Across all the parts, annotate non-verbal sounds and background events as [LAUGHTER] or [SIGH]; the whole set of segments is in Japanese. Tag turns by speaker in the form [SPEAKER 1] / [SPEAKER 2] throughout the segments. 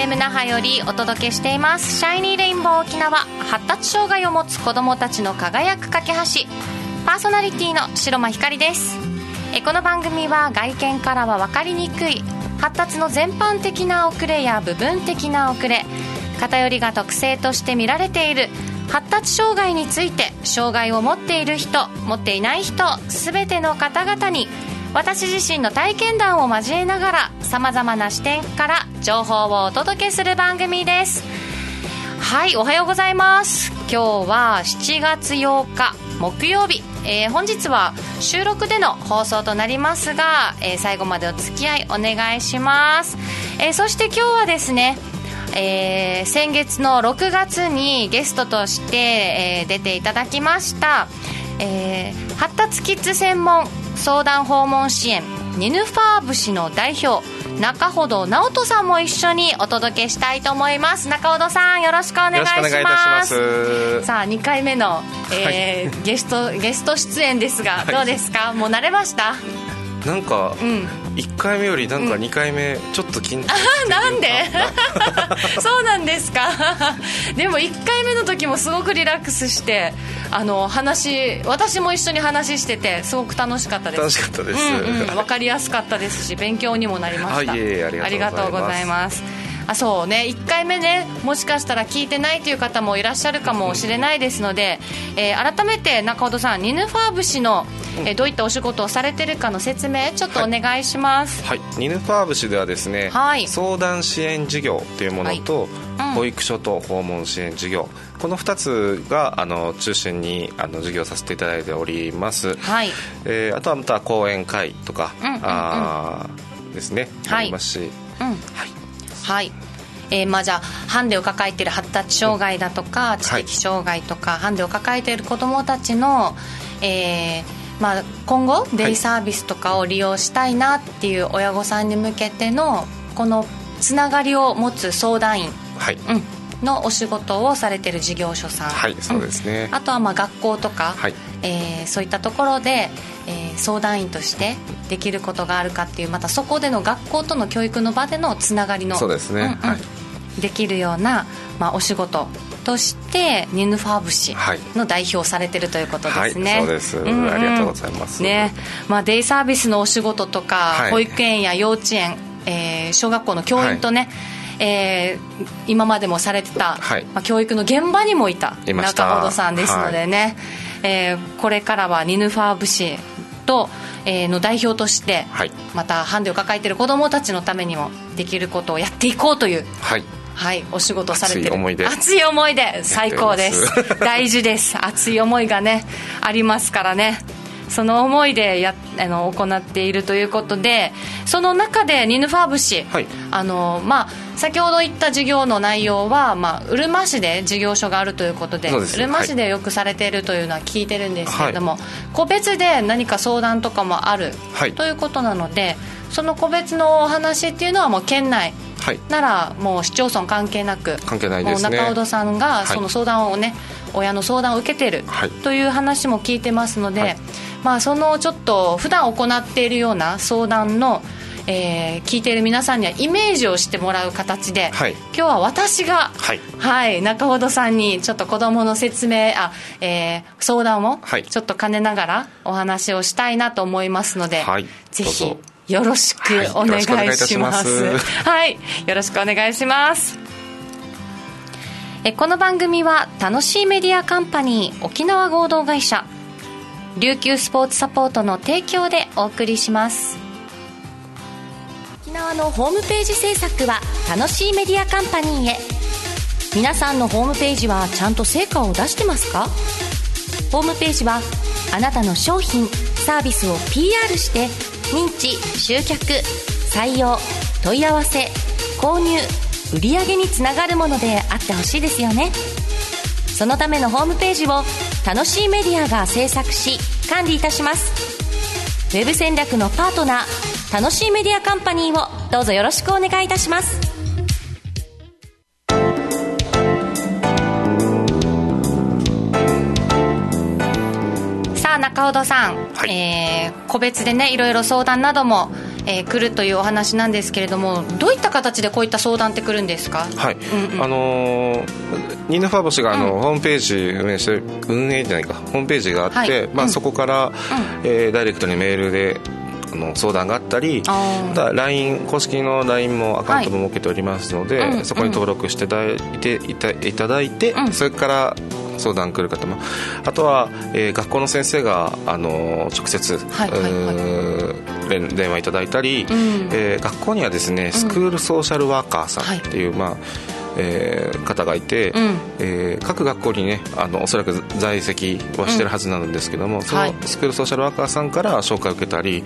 [SPEAKER 1] FM 那覇よりお届けしています。シャイニーレインボー沖縄発達障害を持つ子どもたちの輝く架け橋。パーソナリティの白間ひかりです。えこの番組は外見からは分かりにくい発達の全般的な遅れや部分的な遅れ偏りが特性として見られている発達障害について障害を持っている人持っていない人全ての方々に私自身の体験談を交えながらさまざまな視点から情報をお届けする番組です。はいおはようございます。今日は7月8日木曜日、えー、本日は収録での放送となりますが、えー、最後までお付き合いお願いします、えー、そして今日はですねえー、先月の6月にゲストとして、えー、出ていただきました、えー、発達キッズ専門相談訪問支援ニヌファーブ市の代表中ほど直人さんも一緒にお届けしたいと思います。中ほどさんよろしくお願いします。さあ2回目の、えー、はい、ゲストゲスト出演ですが、どうですか？もう慣れました？
[SPEAKER 2] なんか、うん、1回目よりなんか2回目ちょっと緊張して
[SPEAKER 1] る、うん、なんで？[LAUGHS] そうなんですか？[LAUGHS] でも1回目の時もすごくリラックスしてあの話私も一緒に話しててすごく楽しかったです。
[SPEAKER 2] 楽しかったです、
[SPEAKER 1] うんうん、分かりやすかったですし勉強にもなりました、
[SPEAKER 2] はい、ありがとうございます
[SPEAKER 1] あそうね。1回目ねもしかしたら聞いてないという方もいらっしゃるかもしれないですので、えー、改めて中尾さんニヌファーブ氏の、えー、どういったお仕事をされてるかの説明ちょっとお願いします、
[SPEAKER 2] はい、はい、ニヌファーブ氏ではですね、はい、相談支援事業というものと、はいうん、保育所と訪問支援事業。この2つがあの中心にあの授業させていただいております、はい。えー、あとはまた講演会とか、うんうんうん、あですね、ありますし、うん、はい。
[SPEAKER 1] はいえー、まあ、じゃあハンデを抱えている発達障害だとか知的障害とか、はい、ハンデを抱えている子どもたちの、えーまあ、今後デイサービスとかを利用したいなっていう親御さんに向けてのこのつながりを持つ相談員、はい。うん、のお仕事をされている事業所さん、
[SPEAKER 2] はいそうですね、
[SPEAKER 1] うん、あとはまあ学校とか、はい。えー、そういったところで、えー、相談員としてできることがあるかっていうまたそこでの学校との教育の場でのつながりの
[SPEAKER 2] そうですね、うんうん、はい
[SPEAKER 1] できるような、まあ、お仕事としてニヌファーブ市の代表されてるということですね、
[SPEAKER 2] はい、そうです、うんうん、ありがとうございます。
[SPEAKER 1] ね、まあ、デイサービスのお仕事とか、はい、保育園や幼稚園、えー、小学校の教員とね、はい。えー、今までもされてた、はい、まあ、教育の現場にもいた中本さんですのでね、はい、えー、これからはニヌファーブ市と、えー、の代表として、はい、またハンデを抱えている子どもたちのためにもできることをやっていこうという、はい。はい、お仕事されてる熱い思いで熱い思いで最高です。[LAUGHS] 大事です。熱い思いがねありますからね。その思いでやあの行っているということでその中でニヌファーブ氏、はい、あのまあ、先ほど言った授業の内容は、まあ、うるま市で事業所があるということでうるま市でよくされているというのは聞いてるんですけれども、はい、個別で何か相談とかもある、はい、ということなのでその個別のお話っていうのはもう県内はい、ならもう市町村関係なく
[SPEAKER 2] 関係ないです、
[SPEAKER 1] ね、中尾さんがその相談をね、はい、親の相談を受けてるという話も聞いてますので、はい、まあ、そのちょっと普段行っているような相談のえー、聞いている皆さんにはイメージをしてもらう形で、はい、今日は私が、はい、はい、中ほどさんにちょっと子どもの説明あ、えー、相談をちょっと兼ねながらお話をしたいなと思いますので、はい、ぜひよろしくお願いします。はい、よろしくお願いします。えこの番組は楽しいメディアカンパニー沖縄合同会社琉球スポーツサポートの提供でお送りします沖縄のホームページ制作は楽しいメディアカンパニーへ。皆さんのホームページはちゃんと成果を出してますか？ホームページはあなたの商品サービスを PR して認知集客採用問い合わせ購入売上につながるものであってほしいですよね。そのためのホームページを楽しいメディアが制作し管理いたします。ウェブ戦略のパートナー楽しいメディアカンパニーをどうぞよろしくお願いいたします。さあ中尾さん、はい、えー、個別でねいろいろ相談なども、えー、来るというお話なんですけれどもどういった形でこういった相談って来るんですか？
[SPEAKER 2] はい、うんうん、あのー、ニーナファーボシがあの、うん、ホームページ運営して運営じゃないかホームページがあって、はい、まあ、そこから、うん、えー、ダイレクトにメールであの相談があったりまた LINE 公式の LINE もアカウントも設けておりますので、はい、そこに登録していただいて、うん、それから相談来る方も。あとは、えー、学校の先生があの直接、はいはいはい、電話いただいたり、うん、えー、学校にはですねスクールソーシャルワーカーさんっていう、うん、まあえー、方がいて、うん、えー、各学校にねあのおそらく在籍はしてるはずなんですけども、うん、そのスクールソーシャルワーカーさんから紹介を受けたり、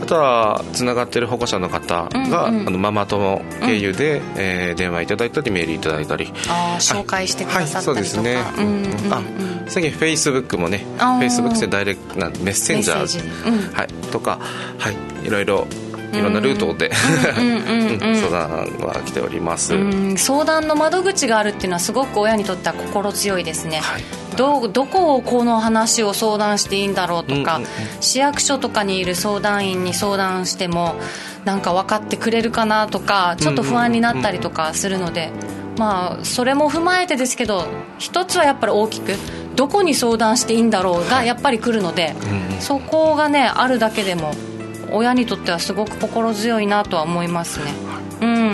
[SPEAKER 2] あとはつながってる保護者の方が、うんうん、あのママ友経由で、うん、えー、電話いただいたりメールいただいたり。
[SPEAKER 1] あ紹介してくださったりとか、はい、そうですね、うんうんうん、
[SPEAKER 2] あ最近フェイスブックもねフェイスブックでダイレクトなメッセンジャー、はい、とか、はい、いろいろいろんなルートで。相談は来ております。
[SPEAKER 1] 相談の窓口があるっていうのはすごく親にとっては心強いですね、はい、どどこをこの話を相談していいんだろうとか、市役所とかにいる相談員に相談してもなんか分かってくれるかなとかちょっと不安になったりとかするので、まあそれも踏まえてですけど一つはやっぱり大きくどこに相談していいんだろうがやっぱり来るので、そこがねあるだけでも親にとってはすごく心強いなとは思いますね、うん。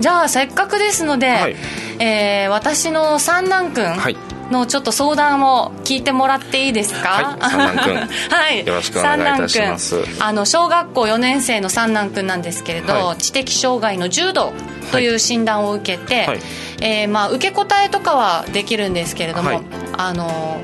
[SPEAKER 1] じゃあせっかくですので、はい、えー、私の三男君、はい。のちょっと相談を聞いてもらっていいですか、
[SPEAKER 2] はい、三男君 [LAUGHS] はい。よろしくお願いいたします。
[SPEAKER 1] あの小学校4年生の三男君なんですけれど、はい、知的障害の重度という診断を受けて、はい、えー、まあ、受け答えとかはできるんですけれども、はい、あの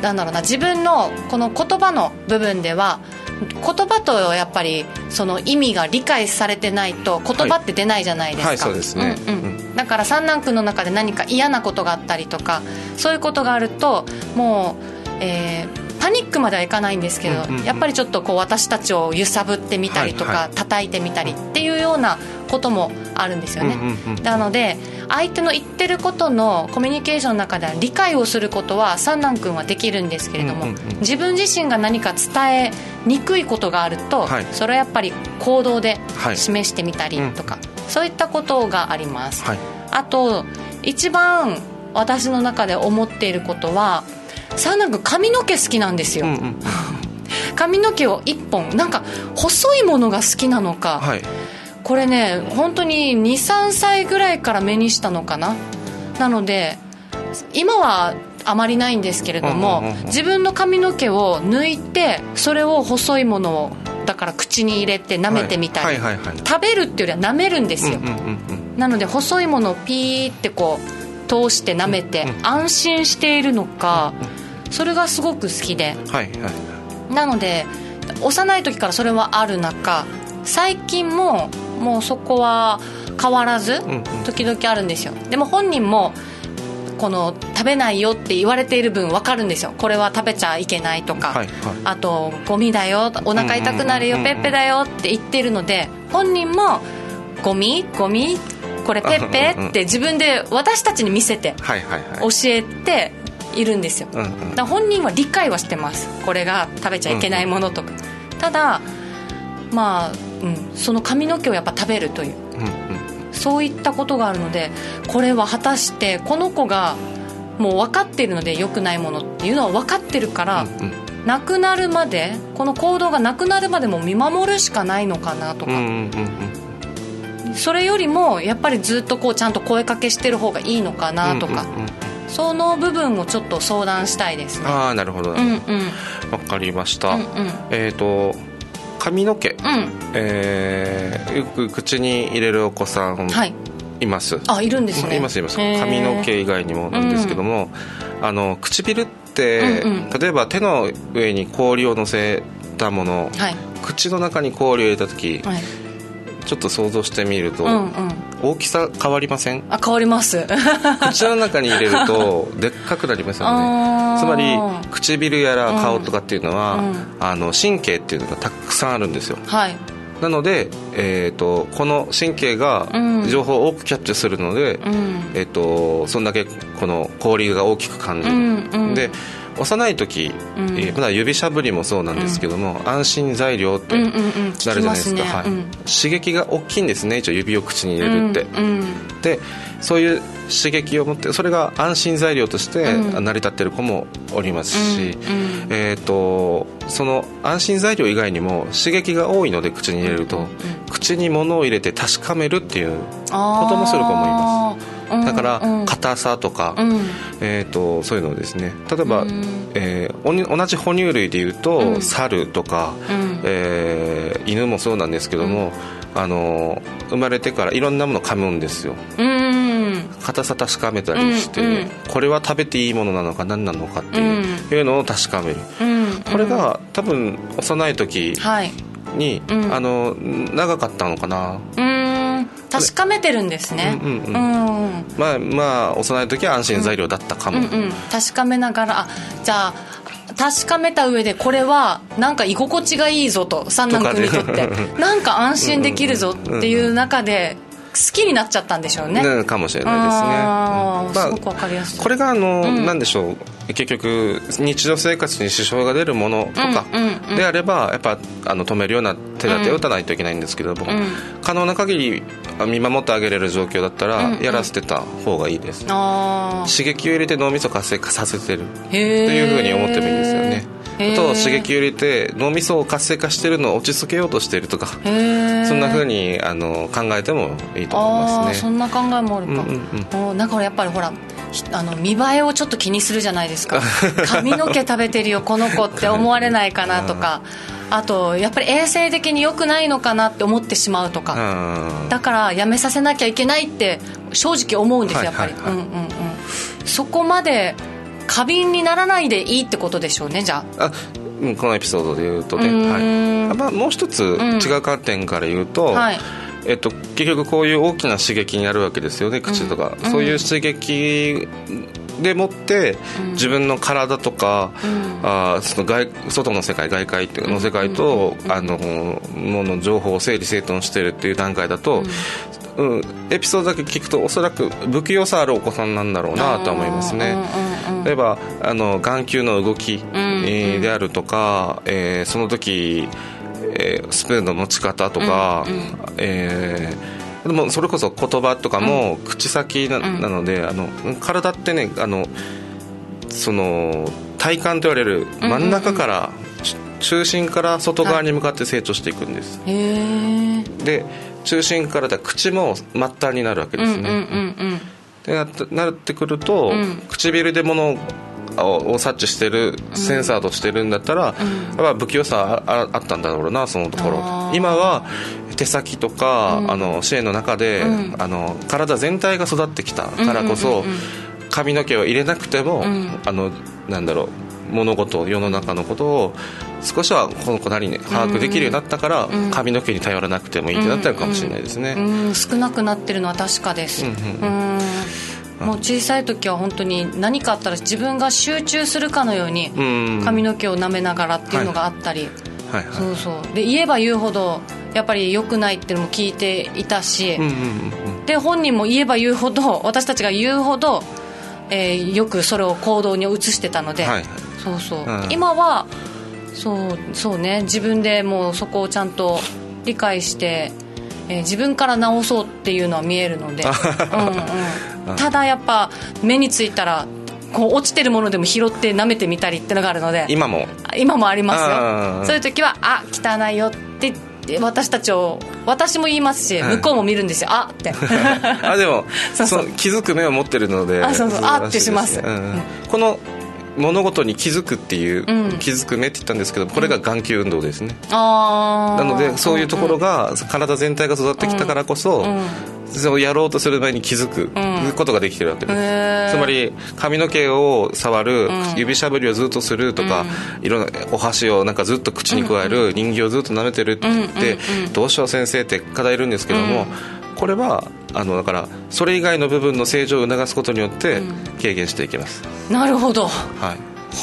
[SPEAKER 1] なんだろうな自分のこの言葉の部分では言葉とやっぱりその意味が理解されてないと言葉って出ないじゃないですか、はい、
[SPEAKER 2] はい、そうですね、
[SPEAKER 1] うんうん、だから三男君の中で何か嫌なことがあったりとかそういうことがあるともう、えー、パニックまではいかないんですけど、うんうんうん、やっぱりちょっとこう私たちを揺さぶってみたりとか、はいはい、叩いてみたりっていうようなこともあるんですよね、うんうんうん、なので相手の言ってることのコミュニケーションの中では理解をすることは三男君はできるんですけれども、うんうんうん、自分自身が何か伝えにくいことがあると、はい、それはやっぱり行動で示してみたりとか、はいうん、そういったことがあります、はい、あと一番私の中で思っていることは三男君髪の毛好きなんですよ、うんうん、[LAUGHS] 髪の毛を1本なんか細いものが好きなのか、はいこれね本当に23歳ぐらいから目にしたのかな。なので今はあまりないんですけれども、自分の髪の毛を抜いてそれを細いものをだから口に入れて舐めてみたり、食べるっていうよりは舐めるんですよ、なので細いものをピーってこう通して舐めて安心しているのか、それがすごく好きで、なので幼い時からそれはある中最近ももうそこは変わらず時々あるんですよ。でも本人もこの食べないよって言われている分分かるんですよ。これは食べちゃいけないとか、はいはい、あとゴミだよ。お腹痛くなるよ、ペッペだよって言ってるので本人もゴミ？ゴミ？これペッペって自分で私たちに見せて教えているんですよ、だ本人は理解はしてます。これが食べちゃいけないものとか、ただまあ、うん、その髪の毛をやっぱ食べるという、うんうん、そういったことがあるのでこれは果たしてこの子がもう分かっているので良くないものっていうのは分かってるから、うんうん、なくなるまでこの行動がなくなるまでも見守るしかないのかなとか、うんうんうん、それよりもやっぱりずっとこうちゃんと声かけしてる方がいいのかなとか、うんうんうん、その部分をちょっと相談したいですね。
[SPEAKER 2] ああなるほど、うんうん、分かりました、うんうん、えっ、ー、と髪の毛、うん、えー、よく口に入れるお子さん、はい、います？
[SPEAKER 1] あいるんですね。
[SPEAKER 2] いますいます。髪の毛以外にもなんですけども、うん、あの唇って、うんうん、例えば手の上に氷を乗せたもの、はい、口の中に氷を入れた時、はい。ちょっと想像してみると、うんうん、大きさ変わりません？
[SPEAKER 1] あ変わります。[LAUGHS]
[SPEAKER 2] 口の中に入れるとでっかくなりますよねつまり唇やら顔とかっていうのは、うん、あの神経っていうのがたくさんあるんですよ、はい、なので、えーと、この神経が情報を多くキャッチするので、うん、えーと、そんだけこの氷が大きく感じる、うんうん、で幼い時、うん、えー、まだ指しゃぶりもそうなんですけども、うん、安心材料ってなるじゃないですか、はい、刺激が大きいんですね一応指を口に入れるって、でそういう刺激を持ってそれが安心材料として成り立ってる子もおりますし、えーと、その安心材料以外にも刺激が多いので口に入れると、口に物を入れて確かめるっていうこともする子もいますだから硬さとか、えー、とそういうのをですね。例えば、えー、同じ哺乳類でいうと、猿とか、えー、犬もそうなんですけども、あの生まれてからいろんなものを噛むんですよ。硬さ確かめたりして、これは食べていいものなのか何なのかっていう,、のを確かめる、これが多分幼い時に、はい、あの長かったのかな
[SPEAKER 1] 確かめてるんですね。うんうん、
[SPEAKER 2] まあまあ幼い時は安心材料だったかも、うんうん。
[SPEAKER 1] うん、確かめながらあじゃあ確かめた上でこれはなんか居心地がいいぞと三男君にとって。[LAUGHS] なんか安心できるぞっていう中で好きになっちゃったんでしょうね、
[SPEAKER 2] ね、かもしれないですね、
[SPEAKER 1] まあ、すごくわかりやすい。
[SPEAKER 2] これがあの、うん、なんでしょう。結局日常生活に支障が出るものとかであればやっぱあの止めるような手立てを打たないといけないんですけども、うん、可能な限り見守ってあげれる状況だったらやらせてた方がいいです、刺激を入れて脳みそ活性化させてる。というふうに思ってもいいですよね。あと刺激を入れて脳みそを活性化してるのを落ち着けようとしているとかそんなふうにあの考えてもいいと思いますね。
[SPEAKER 1] そんな考えもあるか、うんうんうん、なんかやっぱりほらあの見栄えをちょっと気にするじゃないですか。[LAUGHS] 髪の毛食べてるよこの子って思われないかなとかあとやっぱり衛生的に良くないのかなって思ってしまうとか。だからやめさせなきゃいけないって正直思うんですやっぱり、うんうんうん。そこまで過敏にならないでいいってことでしょうねじゃあ。
[SPEAKER 2] このエピソードで言うとね、はい。まあ、もう一つ違う観点から言うと、うんはい。えっと、結局こういう大きな刺激になるわけですよね口とか、うん、そういう刺激でもって自分の体とか、うん、あその外外の世界外界の世界と、うん、あのもの情報を整理整頓してるっていう段階だと、うん、エピソードだけ聞くとおそらく不器用さあるお子さんなんだろうなと思いますね。例えばあの眼球の動き、であるとか、えー、その時えー、スプーンの持ち方とか、えー、でもそれこそ言葉とかも口先な,、のであの体ってねあのその体幹と言われる真ん中から、中心から外側に向かって成長していくんです、はい、で中心からだ口も末端になるわけですね、でなってくると、うん、唇で物を察知してるセンサーとしてるんだったら、うん、不器用さああったんだろうなそのところ。今は手先とか、うん、あの支援の中で、うん、あの体全体が育ってきたからこそ、髪の毛を入れなくても、あのなんだろう物事世の中のことを少しはこの子なりに把握できるようになったから、髪の毛に頼らなくてもいいってなったのかもしれないですね、
[SPEAKER 1] 少なくなってるのは確かです、うん。うんもう小さい時は本当に何かあったら自分が集中するかのように髪の毛を舐めながらっていうのがあったり、はいはい、そうそう。で言えば言うほどやっぱり良くないっていうのも聞いていたし、うんうんうん、で本人も言えば言うほど私たちが言うほど、えー、よくそれを行動に移してたので、はいはい、そうそう、うん、今はそうそうね。自分でもうそこをちゃんと理解してえー、自分から直そうっていうのは見えるので、うんうん、ただやっぱ目についたらこう落ちてるものでも拾って舐めてみたりってのがあるので。
[SPEAKER 2] 今も。
[SPEAKER 1] 今もありますよ。そういう時はあ汚いよって私たちを私も言いますし、向こうも見るんですよ。あって。[LAUGHS]
[SPEAKER 2] あでも [LAUGHS] そうそう。気づく目を持ってるので
[SPEAKER 1] あそうそう。あってします、うん、
[SPEAKER 2] この物事に気づくっていう、うん、気づく目って言ったんですけどこれが眼球運動ですね、うん、なのでそういうところが、体全体が育ってきたからこそ、そをやろうとする前に気づくことができてるわけです、つまり髪の毛を触る、指しゃぶりをずっとするとか、いろんなお箸をなんかずっと口に加える、人形をずっと舐めてるって言って、どうしよう先生って方いるんですけども、これはあのだからそれ以外の部分の成長を促すことによって軽減していきます、
[SPEAKER 1] うん、なるほど。はい。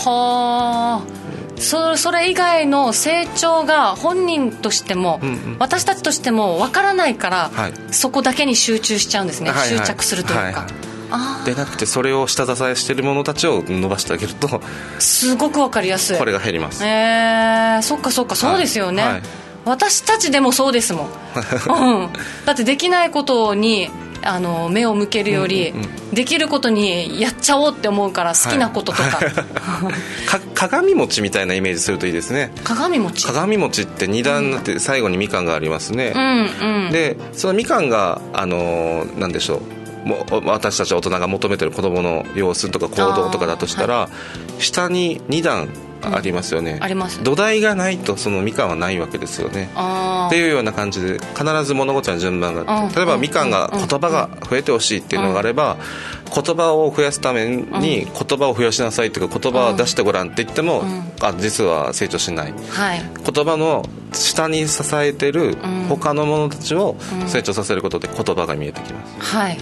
[SPEAKER 1] はあ。そそれ以外の成長が本人としても、うんうん、私たちとしても分からないから、はい、そこだけに集中しちゃうんですね、はいはい、執着するというか、はいはい。
[SPEAKER 2] でなくてそれを下支えしている者たちを伸ばしてあげると
[SPEAKER 1] すごく分かりやすい。
[SPEAKER 2] これが減ります。
[SPEAKER 1] え。ー、そっかそっか。そうですよね、はいはい、私たちでもそうですもん、[LAUGHS] うん、だってできないことにあの目を向けるより、うんうんうん、できることにやっちゃおうって思うから好きなこととか。[LAUGHS] はい、
[SPEAKER 2] か鏡餅みたいなイメージするといいですね。
[SPEAKER 1] 鏡餅。
[SPEAKER 2] 鏡餅って2段になって最後にみかんがありますね、うんうん、でそのみかんがあのなんでしょう。も私たち大人が求めてる子供の様子とか行動とかだとしたら、はい、下に2段ありますよね、
[SPEAKER 1] あります。
[SPEAKER 2] 土台がないとそのみかんはないわけですよね。っていうような感じで必ず物事の順番があって例えばみかんが言葉が増えてほしいっていうのがあれば言葉を増やすために言葉を増やしなさいとか言葉を出してごらんって言ってもあ実は成長しない、はい、言葉の下に支えてる他の者たちを成長させることで言葉が見えてきます、
[SPEAKER 1] はい、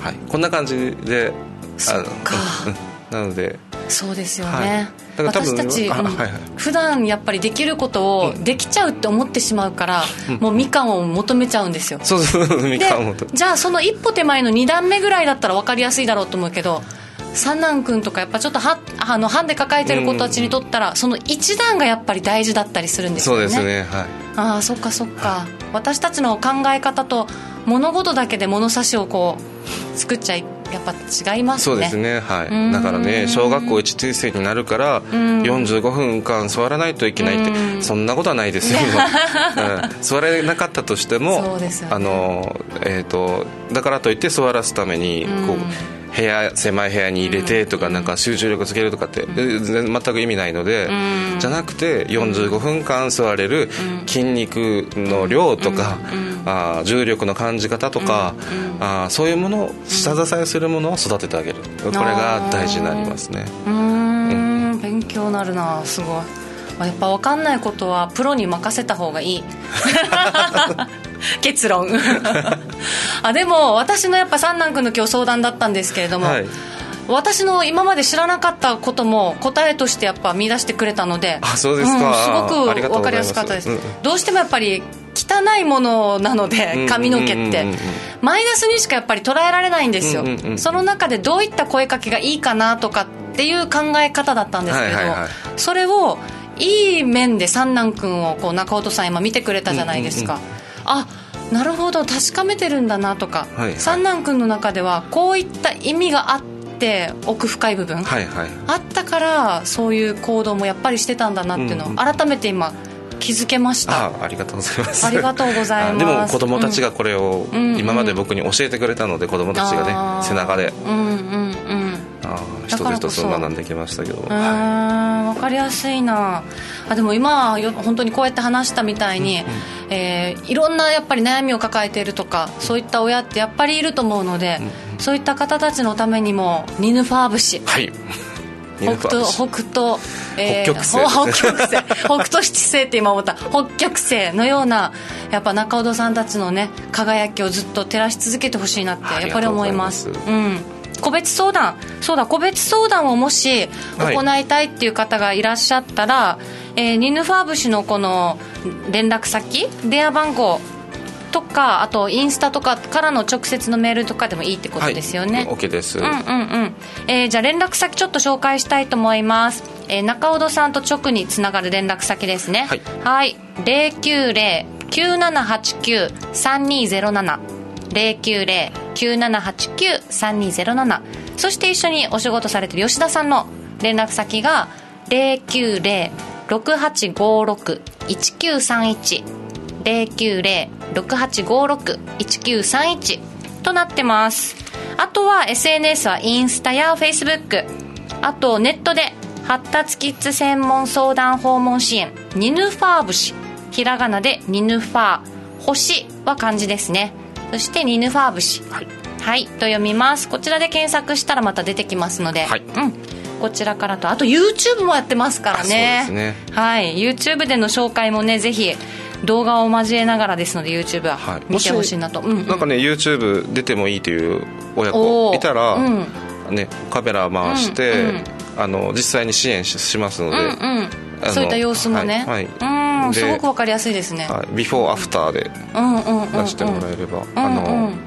[SPEAKER 2] はい、こんな感じで
[SPEAKER 1] そっか
[SPEAKER 2] なので
[SPEAKER 1] そうですよね、はい、私たち、はいはい、普段やっぱりできることをできちゃうって思ってしまうから、うん、もうみかんを求めちゃうんですよ。
[SPEAKER 2] そうそうみかん
[SPEAKER 1] をじゃあその一歩手前の2段目ぐらいだったら分かりやすいだろうと思うけど三男君とかやっぱちょっとはあのハンデ抱えてる子たちにとったら、その一段がやっぱり大事だったりするんですよね。
[SPEAKER 2] そうですねはい。
[SPEAKER 1] ああそっかそっか、はい、私たちの考え方と物事だけで物差しをこう作っちゃいやっぱ違いますね。
[SPEAKER 2] そうですね。はい。だからね小学校1年生になるから45分間座らないといけないってそんなことはないですよ、[LAUGHS] うん、座れなかったとしても、ね、あのえっ、ー、とだからといって座らすためにこう部屋狭い部屋に入れてとかなんか集中力つけるとかって全く意味ないのでじゃなくて45分間座れる筋肉の量とかあ重力の感じ方とかあそういうものを下支えするものを育ててあげる。これが大事になりますね。
[SPEAKER 1] うん。勉強なるな。すごい。やっぱ分かんないことはプロに任せた方がいい [LAUGHS] 結論。[LAUGHS] あでも私のやっぱ三男君の今日相談だったんですけれども、はい、私の今まで知らなかったことも答えとしてやっぱ見出してくれたので
[SPEAKER 2] あそうですか、
[SPEAKER 1] うん、すごく分かりやすかったです、うん、どうしてもやっぱり汚いものなので髪の毛って。マイナスにしかやっぱり捉えられないんですよ、その中でどういった声かけがいいかなとかっていう考え方だったんですけど、はいはいはい、それをいい面で三男君をこう中尾さん今見てくれたじゃないですか、うんうんうんあなるほど確かめてるんだなとか、はいはい、三男君の中ではこういった意味があって奥深い部分、はいはい、あったからそういう行動もやっぱりしてたんだなっていうのを改めて今気づけました。
[SPEAKER 2] あありがとうございます。
[SPEAKER 1] ありがとうございます。
[SPEAKER 2] でも子供たちがこれを今まで僕に教えてくれたので、子供たちがね背中で。うんうんうん。あ一つ一つ学んできましたけど。
[SPEAKER 1] うん分かりやすいな。あでも今本当にこうやって話したみたいに、うんうん、えー、いろんなやっぱり悩みを抱えているとかそういった親ってやっぱりいると思うので、うん、そういった方たちのためにもニヌファー節
[SPEAKER 2] はい。
[SPEAKER 1] 北斗北斗、
[SPEAKER 2] えー、北極星、
[SPEAKER 1] 北極星。北斗七星って今思った。北極星のようなやっぱ中尾さんたちのね輝きをずっと照らし続けてほしいなってやっぱり思います。うん個別相談。そうだ個別相談をもし行いたいっていう方がいらっしゃったら、はい、えー、ニヌファーブ氏のこの連絡先電話番号とかあとインスタとかからの直接のメールとかでもいいってことですよね、はい、
[SPEAKER 2] OK です。
[SPEAKER 1] うんうんうん。えー、じゃあ連絡先ちょっと紹介したいと思います、えー、中尾さんと直につながる連絡先ですね。はい、はい、090-9789-3207 090-9789-3207そして一緒にお仕事されてる吉田さんの連絡先が090-6856-1931 090-6856-1931となってます。あとは SNS はインスタやフェイスブックあとネットで発達キッズ専門相談訪問支援。ニヌファー節。ひらがなでニヌファー。星は漢字ですね。そしてニヌファー節はい、はい、と読みます。こちらで検索したらまた出てきますので、はい、うん。こちらからと。あと YouTube もやってますからね。ね。はい。YouTube での紹介もねぜひ動画を交えながらですので YouTube は。見てほしいなと、はい、
[SPEAKER 2] なんかね YouTube 出てもいいという親子いたら、うん、ね、カメラ回して、うん。うん、あの実際に支援しますので、うんうん。
[SPEAKER 1] そういった様子もね、はい、はい、うんすごくわかりやすいですね、
[SPEAKER 2] はい、ビフォーアフターで出してもらえれば、うんうん。うん、あの、うん。うん、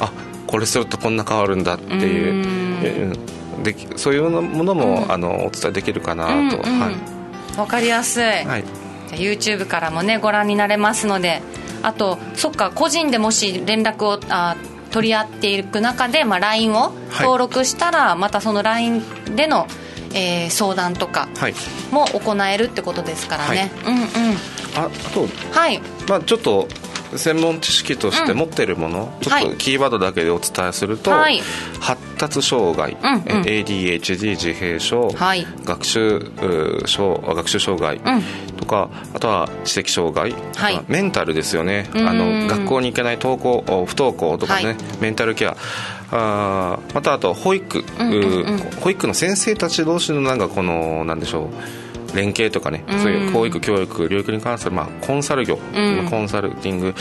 [SPEAKER 2] あこれするとこんな変わるんだっていうでそういうものも、うん、あのお伝えできるかなと、うんうん、は
[SPEAKER 1] い、分かりやすい、はい、YouTube からもねご覧になれますのであとそっか個人でもし連絡をあ取り合っていく中で、まあ、LINE を登録したら、はい、またその LINE での、えー、相談とかも行えるってことですからね、はい、うんうん。
[SPEAKER 2] ああと、はい。まあ、ちょっと専門知識として持っているもの、うん、ちょっとキーワードだけでお伝えすると、はい、発達障害、うんうん、ADHD 自閉症、はい、学習学習障害とか、うん、あとは知的障害、はい、メンタルですよね。あの学校に行けない登校不登校とかね、メンタルケアあまたあと保育、うんうんうん、保育の先生たち同士のなんかこのなんでしょう。連携とかね、そういう教育教育領域に関する、まあ、コンサル業、うん、コンサルティング。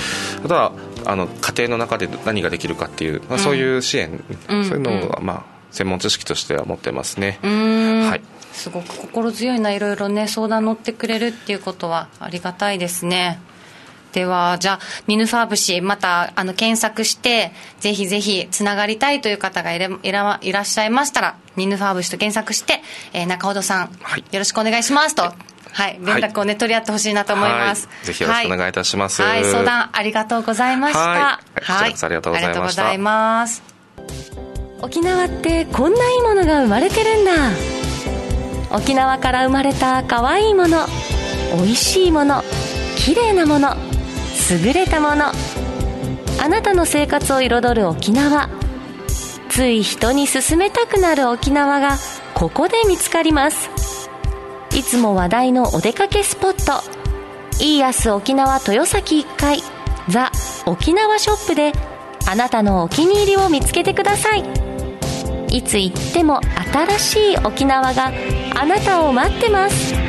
[SPEAKER 2] あとはあの家庭の中で何ができるかっていう、まあ、そういう支援、そういうのは、まあ、専門知識としては持ってますね。はい。
[SPEAKER 1] すごく心強いないろいろね相談乗ってくれるっていうことはありがたいですね。では、じゃあ、ニヌファーブ氏、また、あの、検索して、ぜひぜひ、つながりたいという方がいらいらっしゃいましたら、ニヌファーブ氏と検索して、えー、中ほどさん、はい、よろしくお願いしますと。はい、連絡をね、取り合ってほしいなと思います、
[SPEAKER 2] ぜひよろしくお願いいたします。
[SPEAKER 1] はい、相談ありがとうございました。は
[SPEAKER 2] い、はい、ありがとうございました。ありがとうございます。
[SPEAKER 3] 沖縄ってこんないいものが生まれてるんだ。沖縄から生まれた可愛いもの、美味しいもの、綺麗なもの。優れたもの。あなたの生活を彩る沖縄。つい人に勧めたくなる沖縄がここで見つかります。いつも話題のお出かけスポット。イーヤス沖縄豊崎1階ザ・沖縄ショップで。あなたのお気に入りを見つけてください。いつ行っても新しい沖縄があなたを待ってます。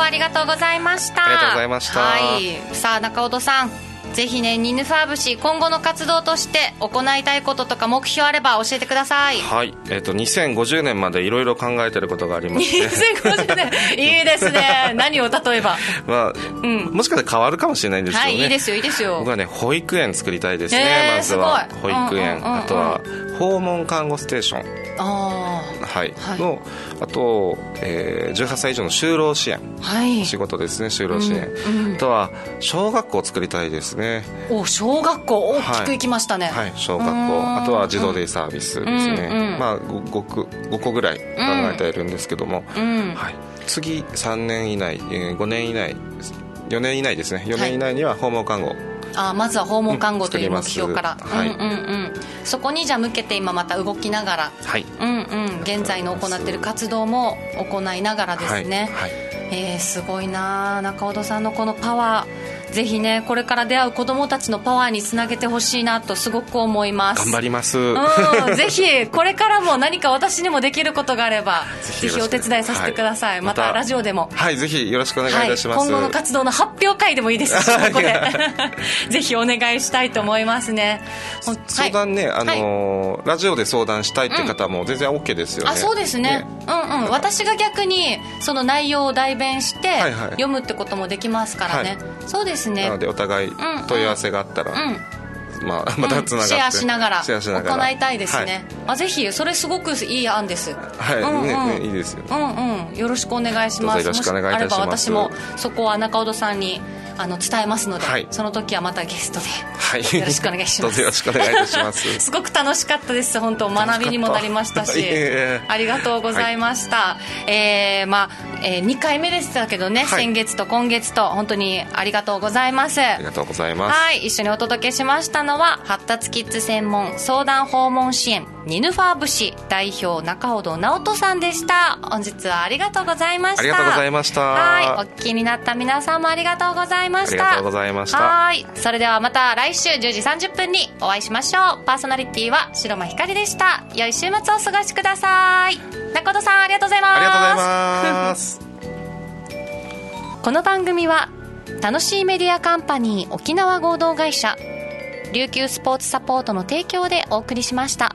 [SPEAKER 1] ありがとうございました。
[SPEAKER 2] ありがとうございました。
[SPEAKER 1] はい。さあ中尾さん。ぜひねニヌファーブ氏今後の活動として行いたいこととか目標あれば教えてください。
[SPEAKER 2] はい。えっ、ー、と2050年までいろいろ考えてることがありまして
[SPEAKER 1] 2050年。[LAUGHS] いいですね。何を例えば？
[SPEAKER 2] まあ、うん、もしかしたら変わるかもしれないんですけどね、はい、
[SPEAKER 1] いいですよいいですよ。
[SPEAKER 2] 僕はね保育園作りたいですねまずは。保育園、うんうんうんうん、あとは訪問看護ステーション。あ、はい、はい、のあと、えー、18歳以上の就労支援、はい、仕事ですね就労支援、うんうん、あとは小学校を作りたいですね。
[SPEAKER 1] お小学校。大きくいきましたね、
[SPEAKER 2] はい、はい、小学校。あとは児童デイサービスですね、うんうん、まあ 5, 5, 5個ぐらい考えているんですけども、うん。はい、次3年以内、えー、5年以内4年以内ですね。4年以内には訪問看護、
[SPEAKER 1] あまずは訪問看護という目標から、うん、はい、うんうんうん。そこにじゃあ向けて今また動きながら、はい。うんうん、現在の行っている活動も行いながらですね、はい。はい、えー、すごいな中尾さんのこのパワーぜひねこれから出会う子どもたちのパワーにつなげてほしいなとすごく思います。
[SPEAKER 2] 頑張ります、
[SPEAKER 1] うん、ぜひこれからも何か私にもできることがあればぜひお手伝いさせてください、はい、またラジオでも。
[SPEAKER 2] はいぜひよろしくお願いいたします、
[SPEAKER 1] はい、今後の活動の発表会でもいいですし [LAUGHS] ここで。[LAUGHS] ぜひお願いしたいと思いますね。
[SPEAKER 2] 相談ね、あのー、ラジオで相談したいって方も全然 OK ですよね、
[SPEAKER 1] あそうですね、ね、うんうん。私が逆にその内容を代弁して読むってこともできますからね、はい、そうですね。
[SPEAKER 2] なのでお互い問い合わせがあったら、うん。まあ、[LAUGHS] またつながって、
[SPEAKER 1] シェアしながら行いたいですね、はい、あぜひそれすごくいい案です。
[SPEAKER 2] はい、うんうん。ねね、いいですよ、
[SPEAKER 1] うんうん。よろしくお願いします。よろしくお願いいたします。あれば私もそこは中尾さんにあの伝えますので、はい、その時はまたゲストで、はい、よろしくお願いします。
[SPEAKER 2] よろしくお願いいたします。[LAUGHS]
[SPEAKER 1] すごく楽しかったです。本当学びにもなりましたしありがとうございました、はい、えー、まあ、えー、2回目でしたけどね、はい、先月と今月と本当にありがとうございます。
[SPEAKER 2] ありがとうございます。
[SPEAKER 1] はい一緒にお届けしましたのは発達キッズ専門相談訪問支援ニヌファーブ市代表中ほど直人さんでした。本日はありがとうございました。あ
[SPEAKER 2] りがとうございました。
[SPEAKER 1] はい。お聞きになった皆さんもありがとうございました。
[SPEAKER 2] ありがとうございました。
[SPEAKER 1] はい。それではまた来週10時30分にお会いしましょう。パーソナリティは白間ひかりでした。良い週末をお過ごしください。中戸さんありがとうございます。あ
[SPEAKER 2] りがとうございます。
[SPEAKER 3] この番組は楽しいメディアカンパニー沖縄合同会社琉球スポーツサポートの提供でお送りしました。